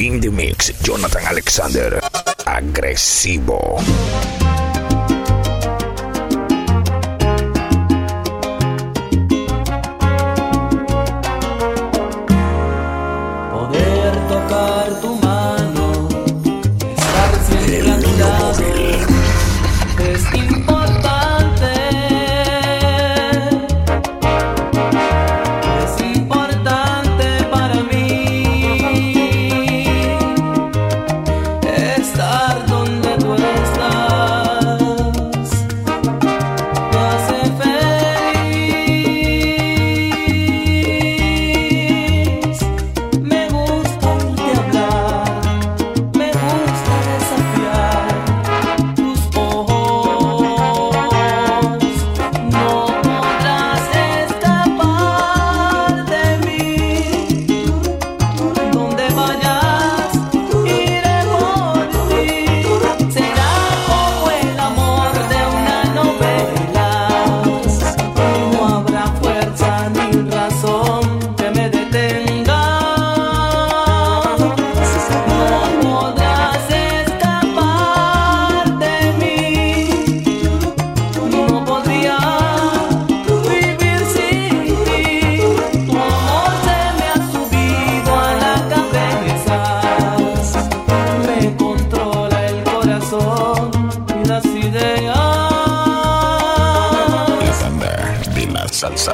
In the Mix, Jonathan Alexander. Agresivo.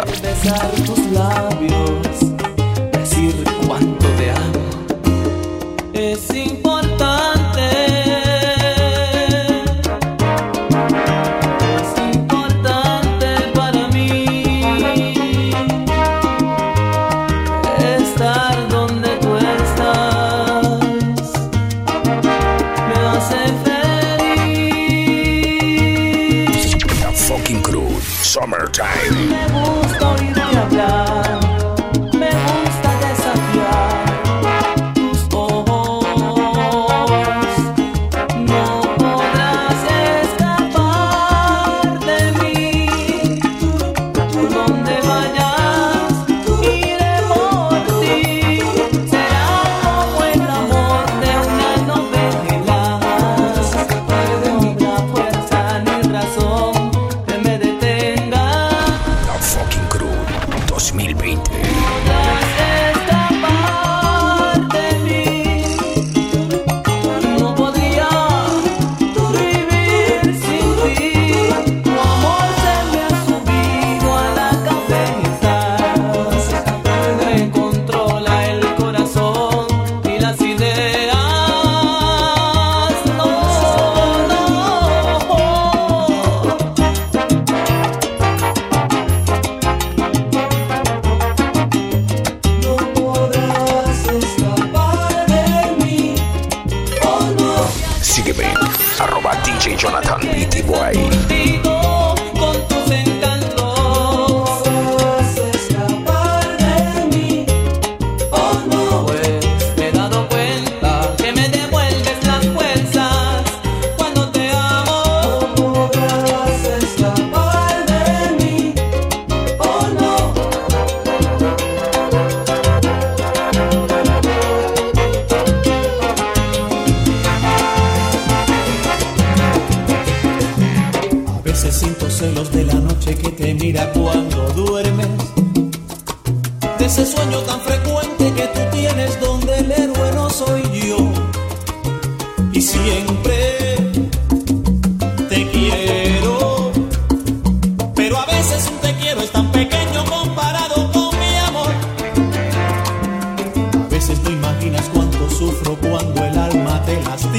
começar.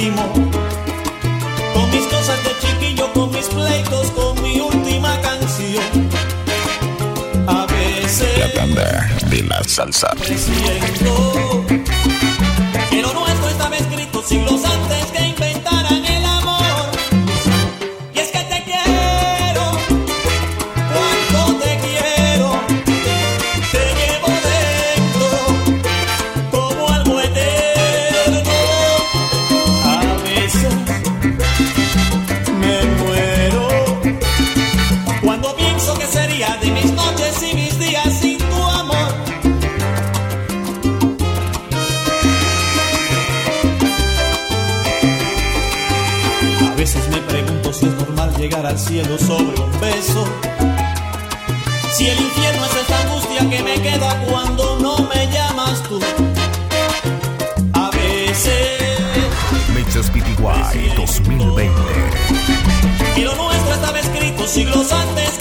último. Con mis cosas de chiquillo, con mis pleitos, con mi última canción. A veces. La tanda de la salsa. Siento, pero no esto estaba escrito si lo cielo sobre un beso. Si el infierno es esta angustia que me queda cuando no me llamas tú. A veces. Mixes PTY 2020. Y lo nuestro estaba escrito siglos antes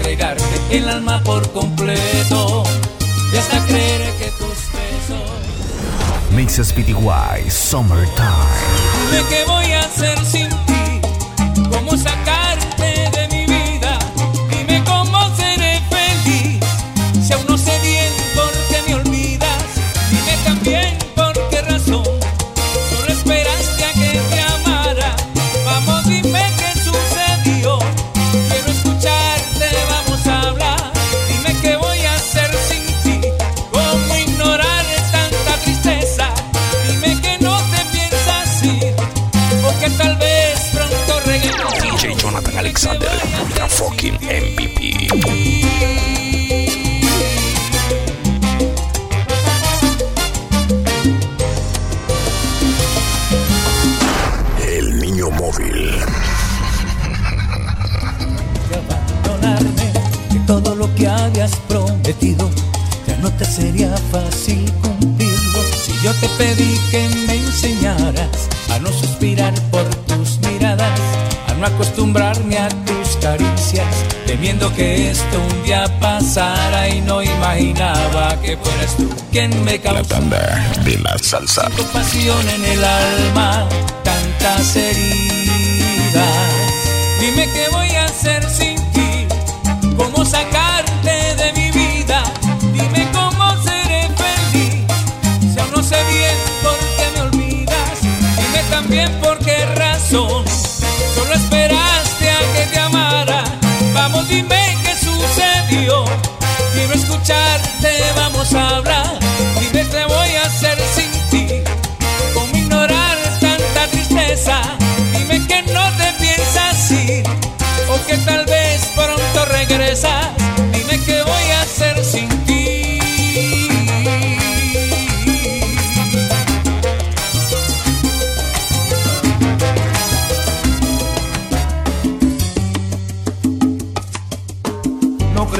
entregarte el alma por completo. Y hasta creer que tus besos Mixes PTY Summertime. Dime qué voy a hacer sin ti, cómo sacarte acostumbrarme a tus caricias, temiendo que esto un día pasara y no imaginaba que fueras tú quien me La causó banda de la salsa. tu pasión en el alma, tantas heridas. Dime qué voy a hacer sin ti, cómo sacarte Dime qué sucedió. Quiero escucharte, vamos a hablar. Dime qué voy a hacer sin ti. Cómo ignorar tanta tristeza. Dime que no te piensas ir. O que tal vez pronto regresas. Dime qué voy a hacer sin ti.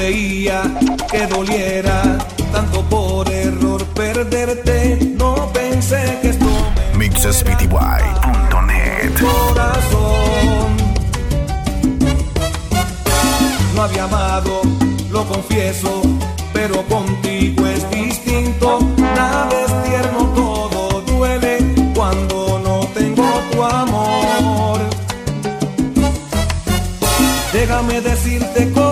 Creía que doliera tanto por error perderte. No pensé que esto me MixesPTY.net. corazón. No había amado, lo confieso, pero contigo es distinto. Nada es tierno, todo duele cuando no tengo tu amor. Déjame decirte cosas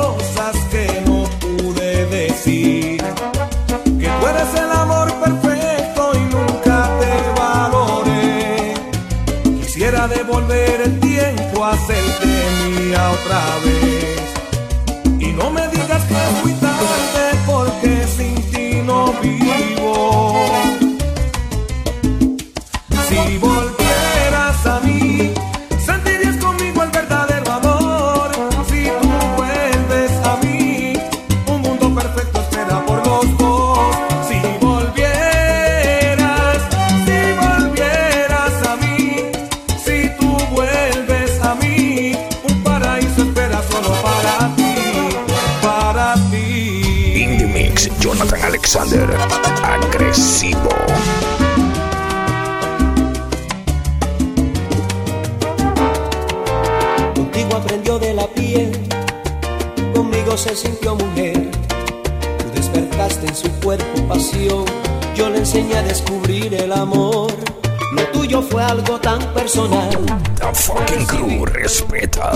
tiempo, hacerte mía otra Alexander, agresivo. Contigo aprendió de la piel, conmigo se sintió mujer. Tú despertaste en su cuerpo pasión, yo le enseñé a descubrir el amor. Lo tuyo fue algo tan personal. The fucking crew respeta.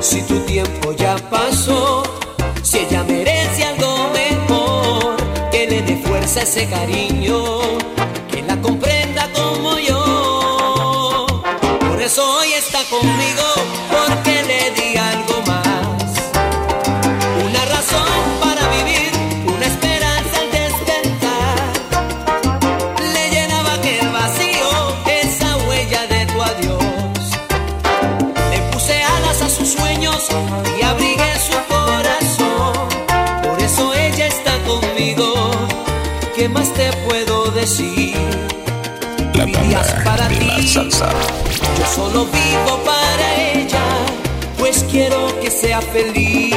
Si tu tiempo ya pasó, si ella merece algo mejor, que le dé fuerza ese cariño, salsa. Yo solo vivo para ella, pues quiero que sea feliz.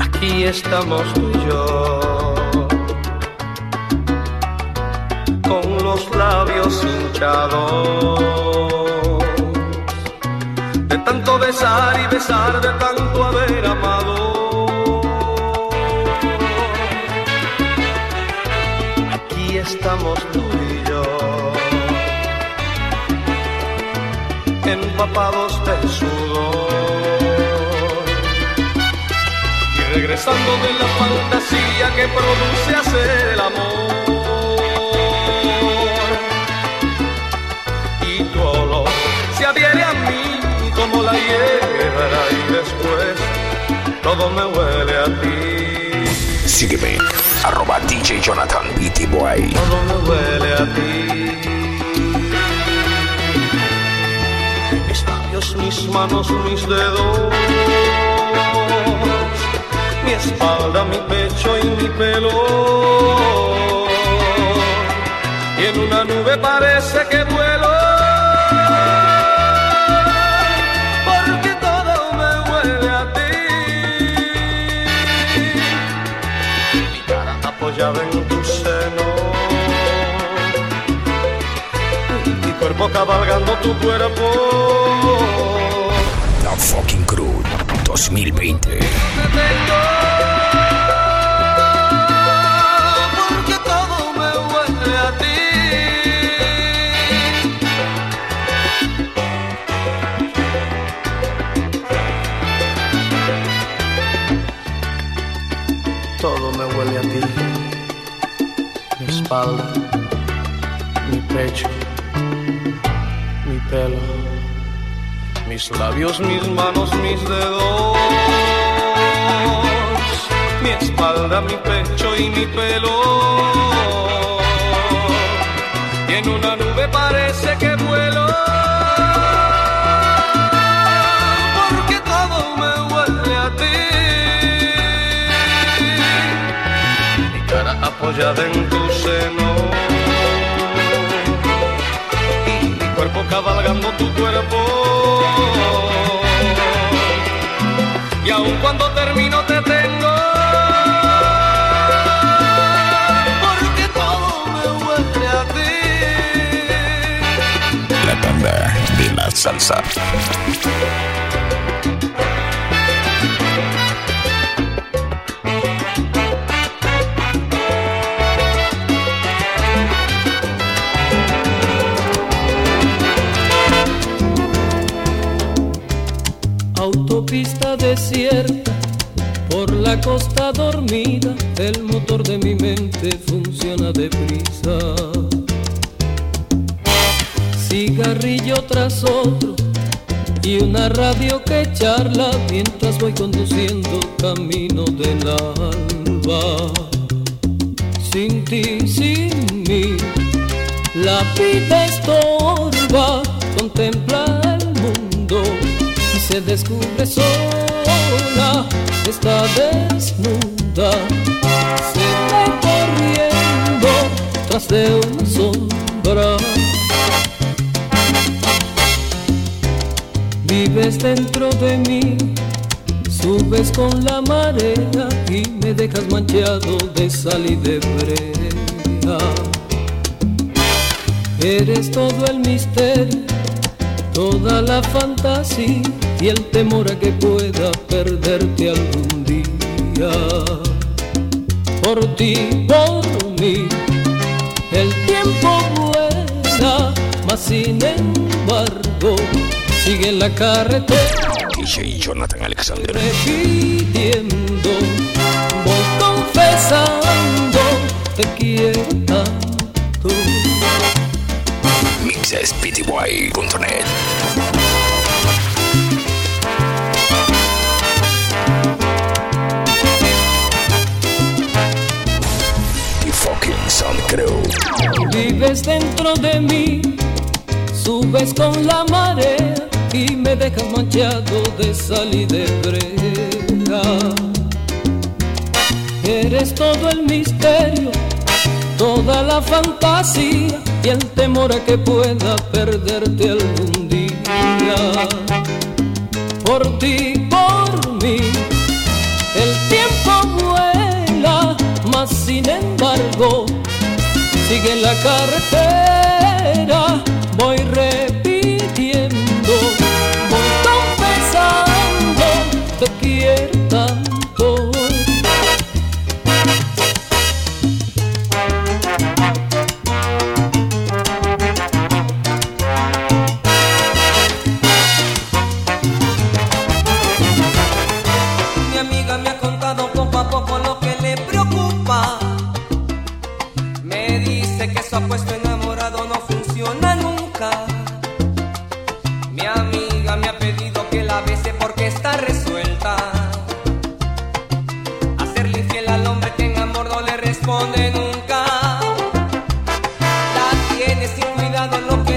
Aquí estamos tú labios hinchados, de tanto besar y besar, de tanto haber amado. Aquí estamos tú y yo, empapados de sudor y regresando de la fantasía que produce hacer el amor. Como la hierba y después todo me huele a ti. Sígueme, arroba DJ Jonathan Beatty Boy. Todo me huele a ti. Mis labios, mis manos, mis dedos, mi espalda, mi pecho y mi pelo. Y en una nube parece que vuelo. Apoyada en tu seno. Mi cuerpo cabalgando tu cuerpo. The fucking crew 2020. Espalda, mi pecho, mi pelo, mis labios, mis manos, mis dedos, mi espalda, mi pecho y mi pelo. Y en una en tu seno. Mi cuerpo cabalgando tu cuerpo. Y aun cuando termino te tengo. Porque todo me huele a ti. La banda de la salsa. Desierta, por la costa dormida, el motor de mi mente funciona deprisa. Cigarrillo tras otro y una radio que charla mientras voy conduciendo camino del alba. sin ti, sin mí. La vida estorba, contempla el mundo se descubre sola, está desnuda. Se corriendo tras de una sombra. Vives dentro de mí, subes con la marea y me dejas manchado de sal y de brea. Eres todo el misterio, toda la fantasía y el temor a que pueda perderte algún día. Por ti, por mí, el tiempo vuela, mas sin embargo sigue en la carretera DJ Jonathan Alexander. repitiendo, voy confesando, te quiero tanto. Mixespty.net. Vives dentro de mí, subes con la marea y me dejas manchado de sal y de brea. Eres todo el misterio, toda la fantasía y el temor a que pueda perderte algún día. Por ti, por mí, el tiempo vuela, mas sin embargo sigue en la carretera,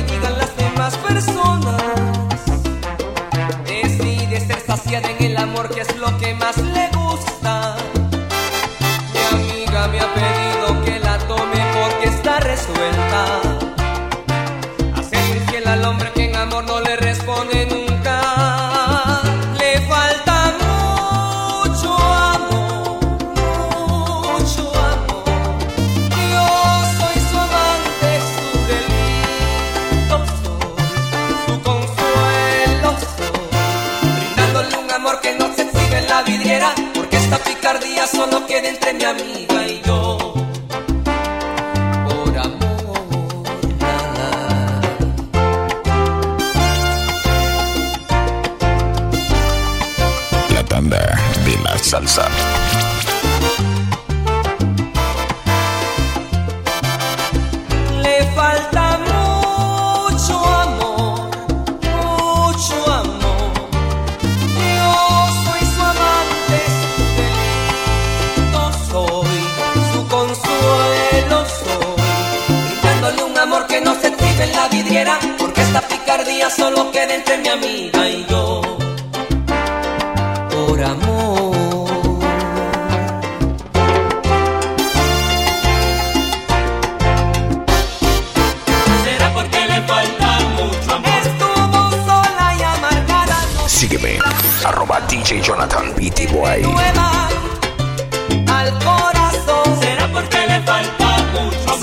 digan las demás personas. DJ Jonathan Pty. nueva al corazón. Será porque le falta mucho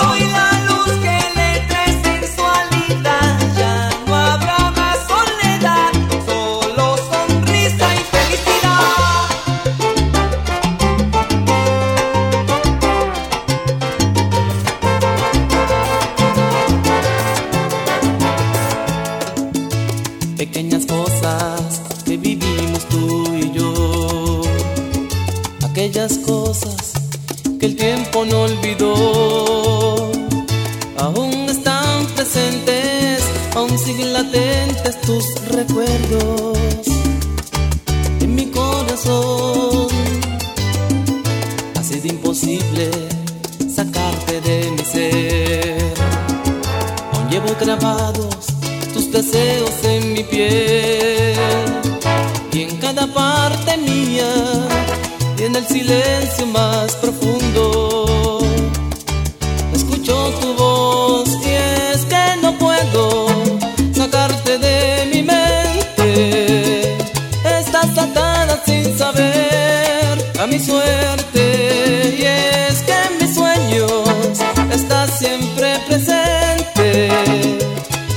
mi suerte y es que en mis sueños estás siempre presente.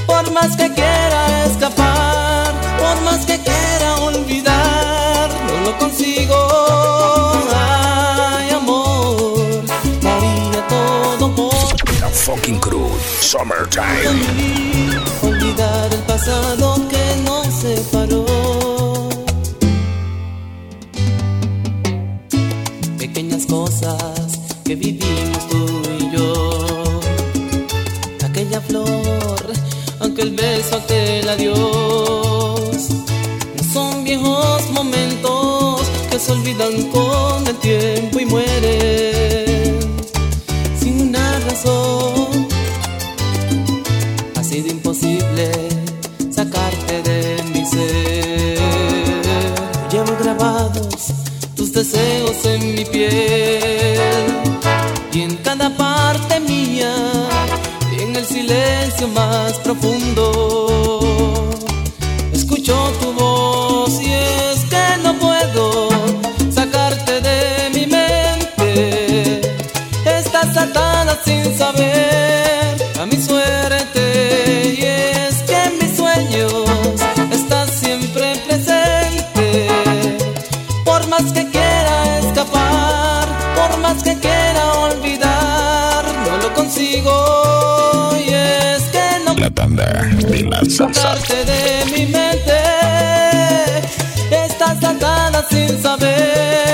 Por más que quiera escapar, por más que quiera olvidar, no lo consigo. Ay, amor, daría todo por La fucking cruz, summertime. Olvidar el pasado que nos separó vivimos tú y yo. Aquella flor, aquel beso, aquel adiós. No son viejos momentos que se olvidan con el tiempo y mueren. atada sin saber a mi suerte y es que en mis sueños estás siempre presente. Por más que quiera escapar, por más que quiera olvidar, no lo consigo y es que no la tanda de la parte de mi mente. Estás atada sin saber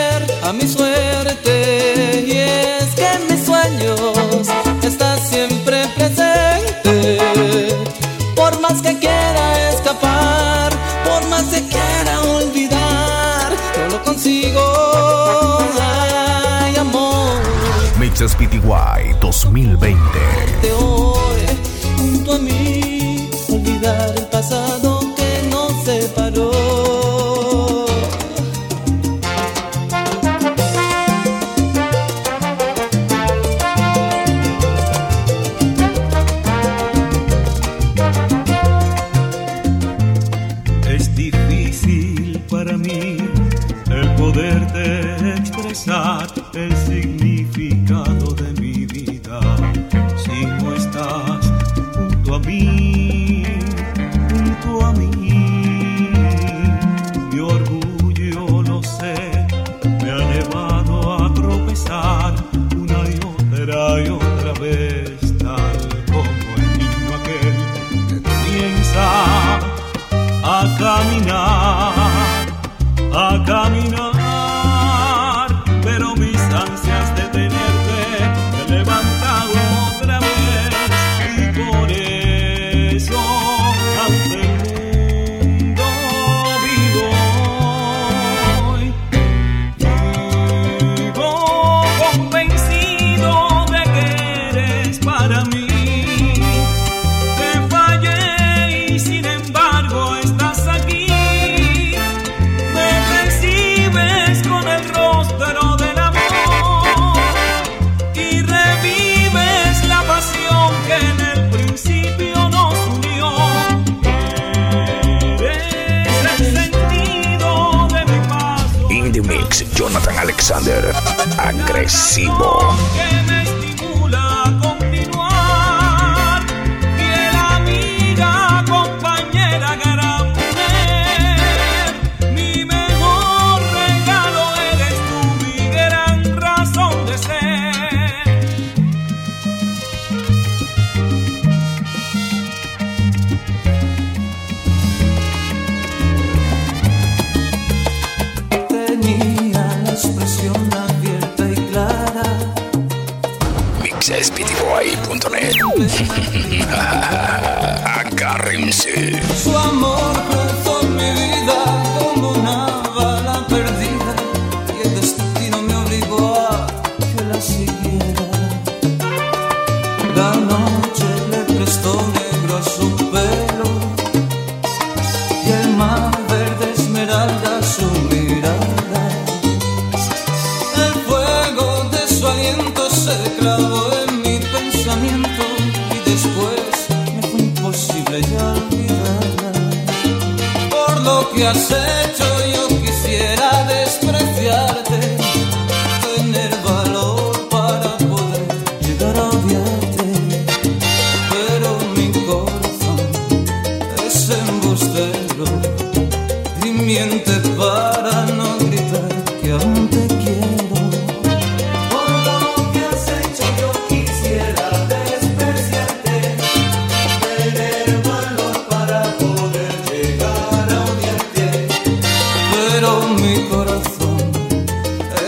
Agárrense. Su amor.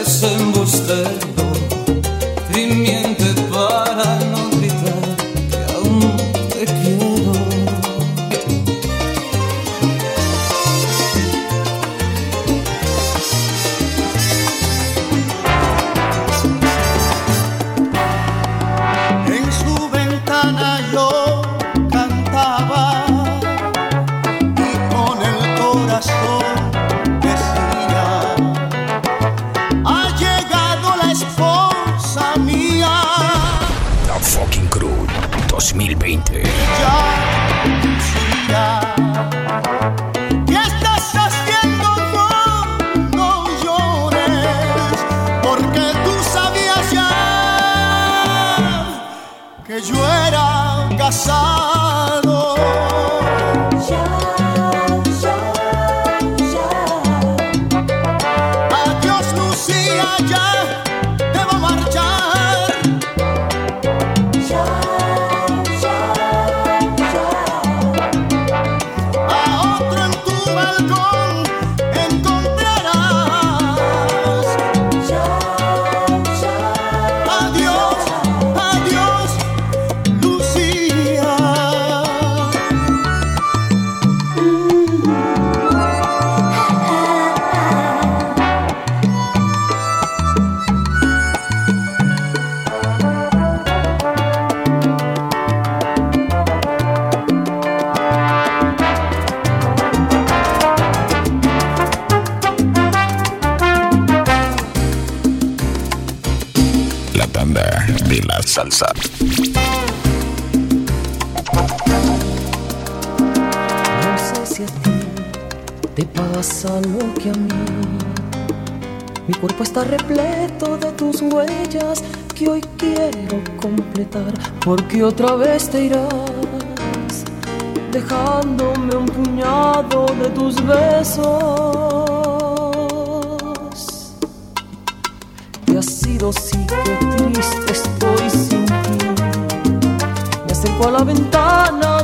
es embustero cuerpo está repleto de tus huellas que hoy quiero completar, porque otra vez te irás, dejándome un puñado de tus besos. Y has sido sí que triste estoy sin ti. Me acerco a la ventana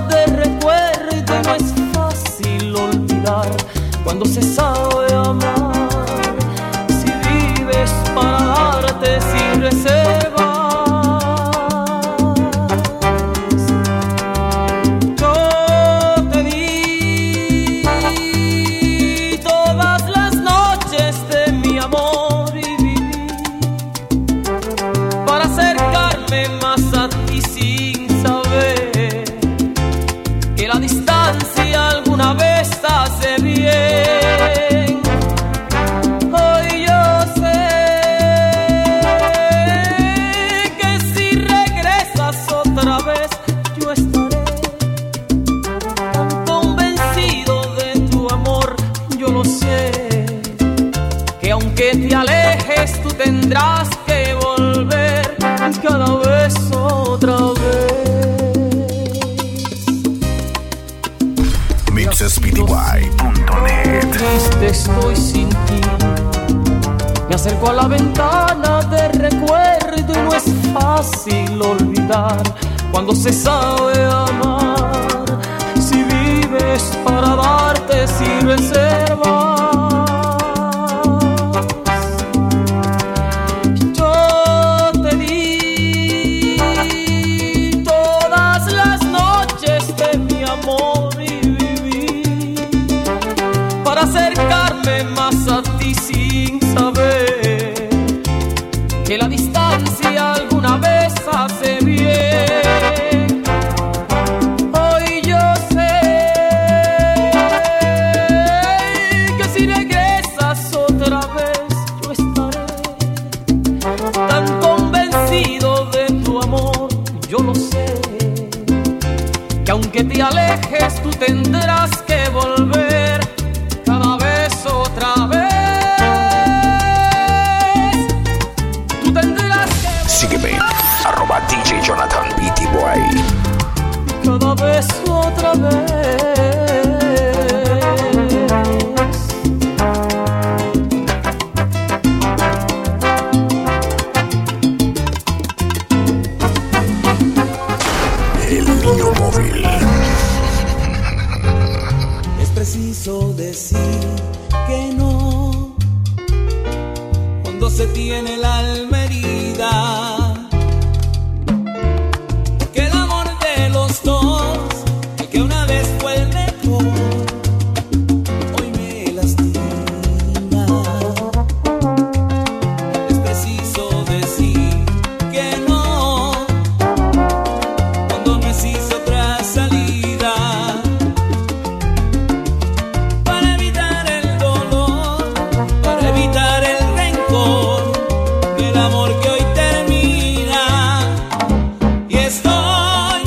estoy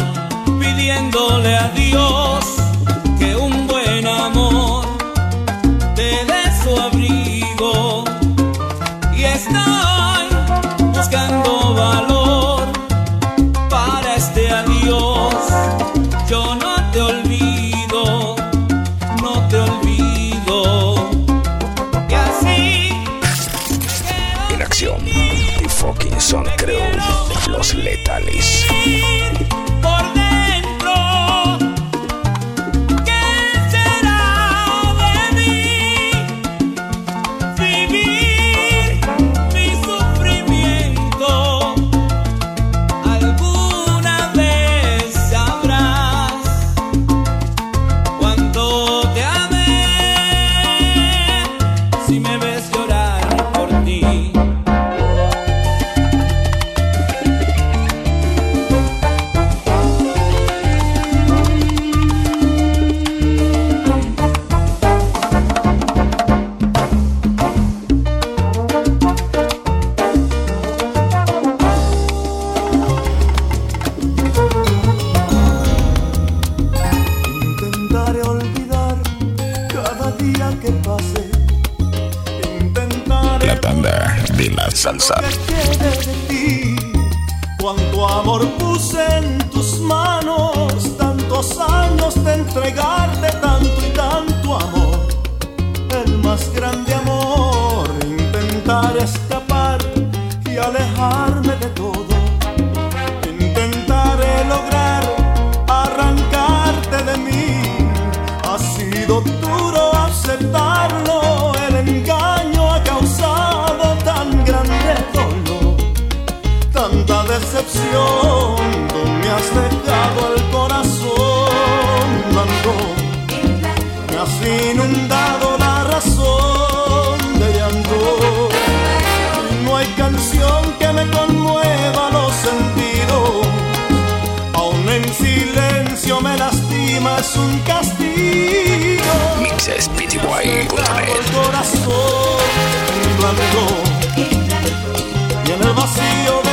pidiéndole a Dios la salsa. Cuánto amor puse en tus manos, tantos años de entregarte tanto y tanto amor. El más grande amor, intentar escapar y alejarme de todo. Intentaré lograr arrancarte de mí. Ha sido duro aceptarlo, Tú me has dejado el corazón blanco, me has inundado la razón de llanto. No hay canción que me conmueva los sentidos. Aún en silencio me lastima, es un castigo. Mixespty.net. el corazón blanco y en el vacío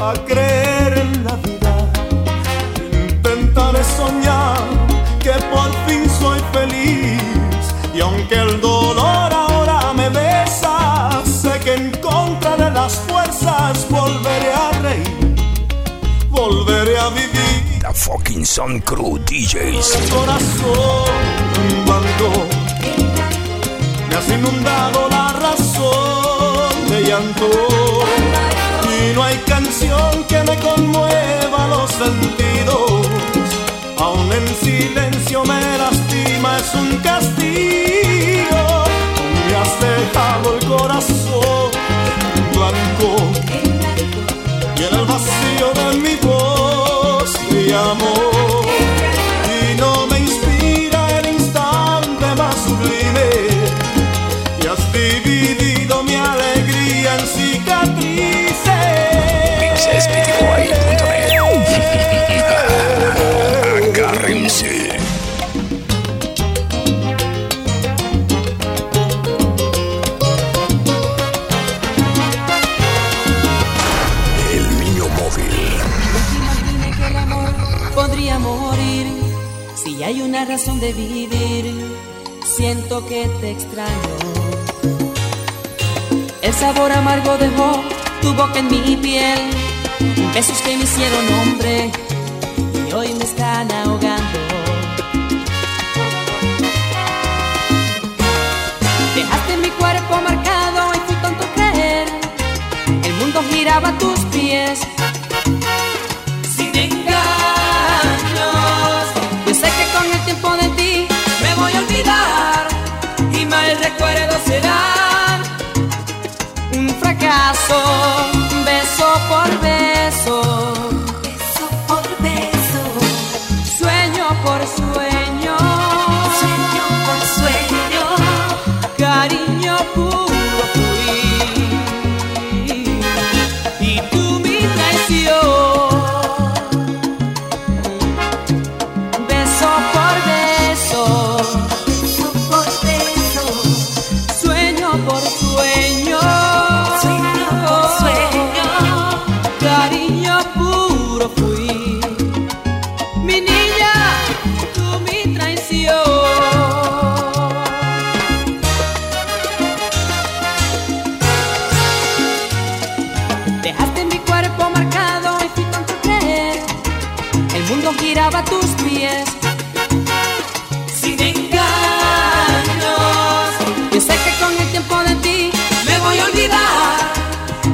a creer en la vida. Intentaré soñar que por fin soy feliz. Y aunque el dolor ahora me besa, sé que encontraré las fuerzas, volveré a reír, volveré a vivir. La Fucking Son Crew DJs. El corazón blanco me has inundado la razón de llanto y no hay canción que me conmueva los sentidos. Aún en silencio me lastima es un castigo. Me has dejado el corazón en blanco. Y en el vacío de mi voz te llamo razón de vivir, siento que te extraño. El sabor amargo dejó tu boca en mi piel, besos que me hicieron hombre y hoy me están ahogando. Dejaste mi cuerpo marcado y fui tonto creer, el mundo giraba a será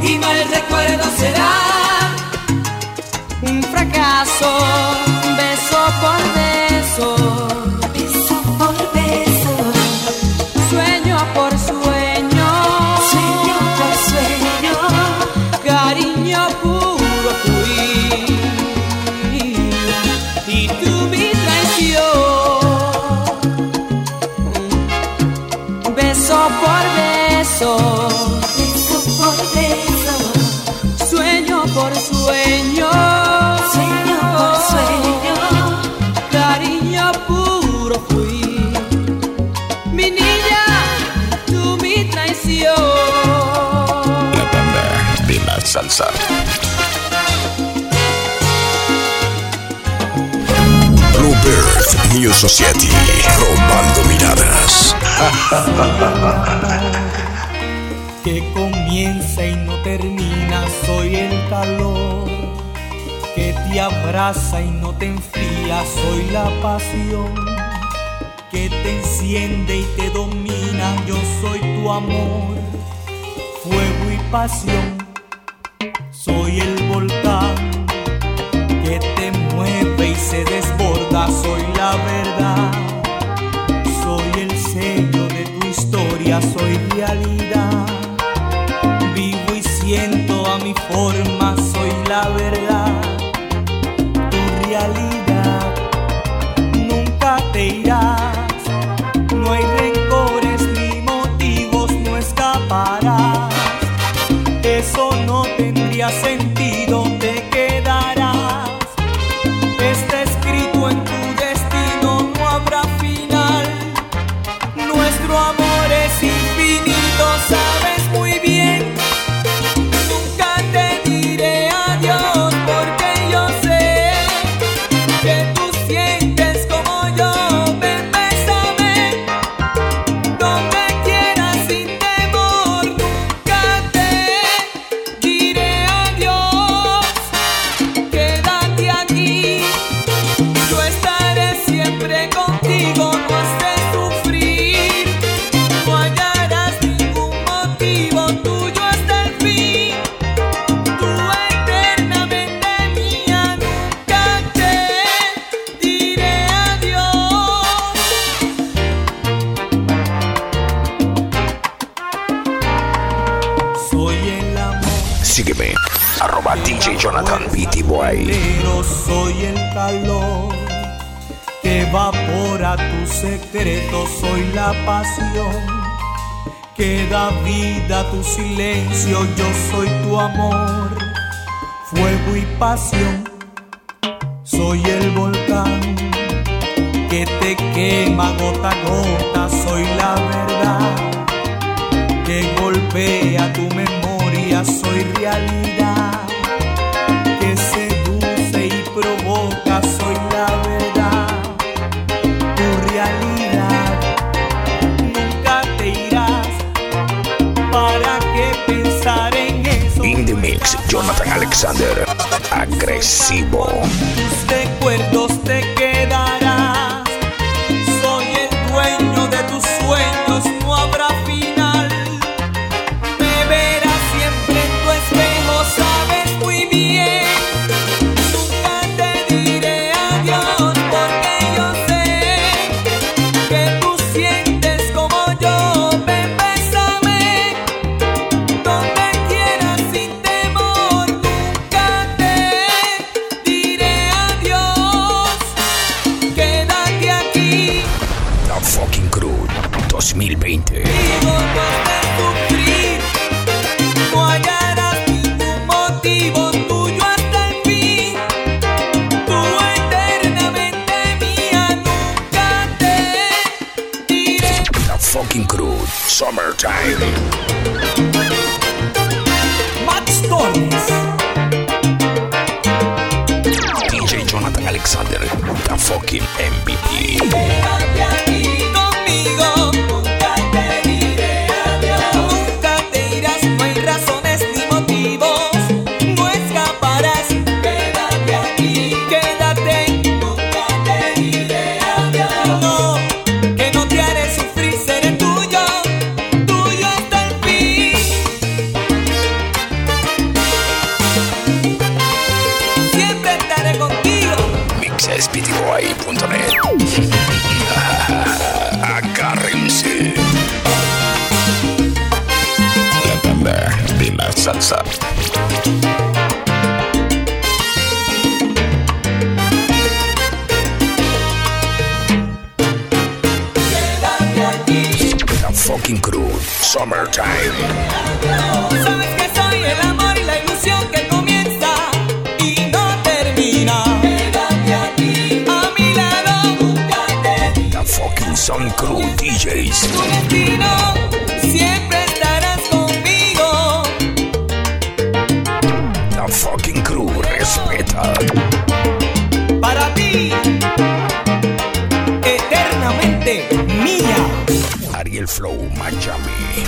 y mal recuerdo será un fracaso, beso, beso por beso, sueño por sueño, sueño por sueño, cariño puro fui. Mi niña, tú mi traición. La banda de la salsa. Bluebird New Society. Robando miradas. que comienza y no termina, soy el calor que te abraza y no te enfría, soy la pasión que te enciende y te domina, yo soy tu amor, fuego y pasión, soy el volcán que te mueve y se desborda, soy la verdad. Soy el sello de tu historia, soy realidad. DJ Jonathan. Beatty Boy. Pero soy el calor que evapora tu secreto, soy la pasión que da vida a tu silencio, yo soy tu amor, fuego y pasión, soy el volcán que te quema gota a gota, soy la verdad que golpea tu memoria, soy realidad, Alexander. Agresivo. Tus recuerdos te quedarán. summertime. fucking crew. Summertime. Son Crew DJs. Tu destino siempre estarás conmigo. La fucking crew respeta. Para ti, eternamente mía el Flow Miami.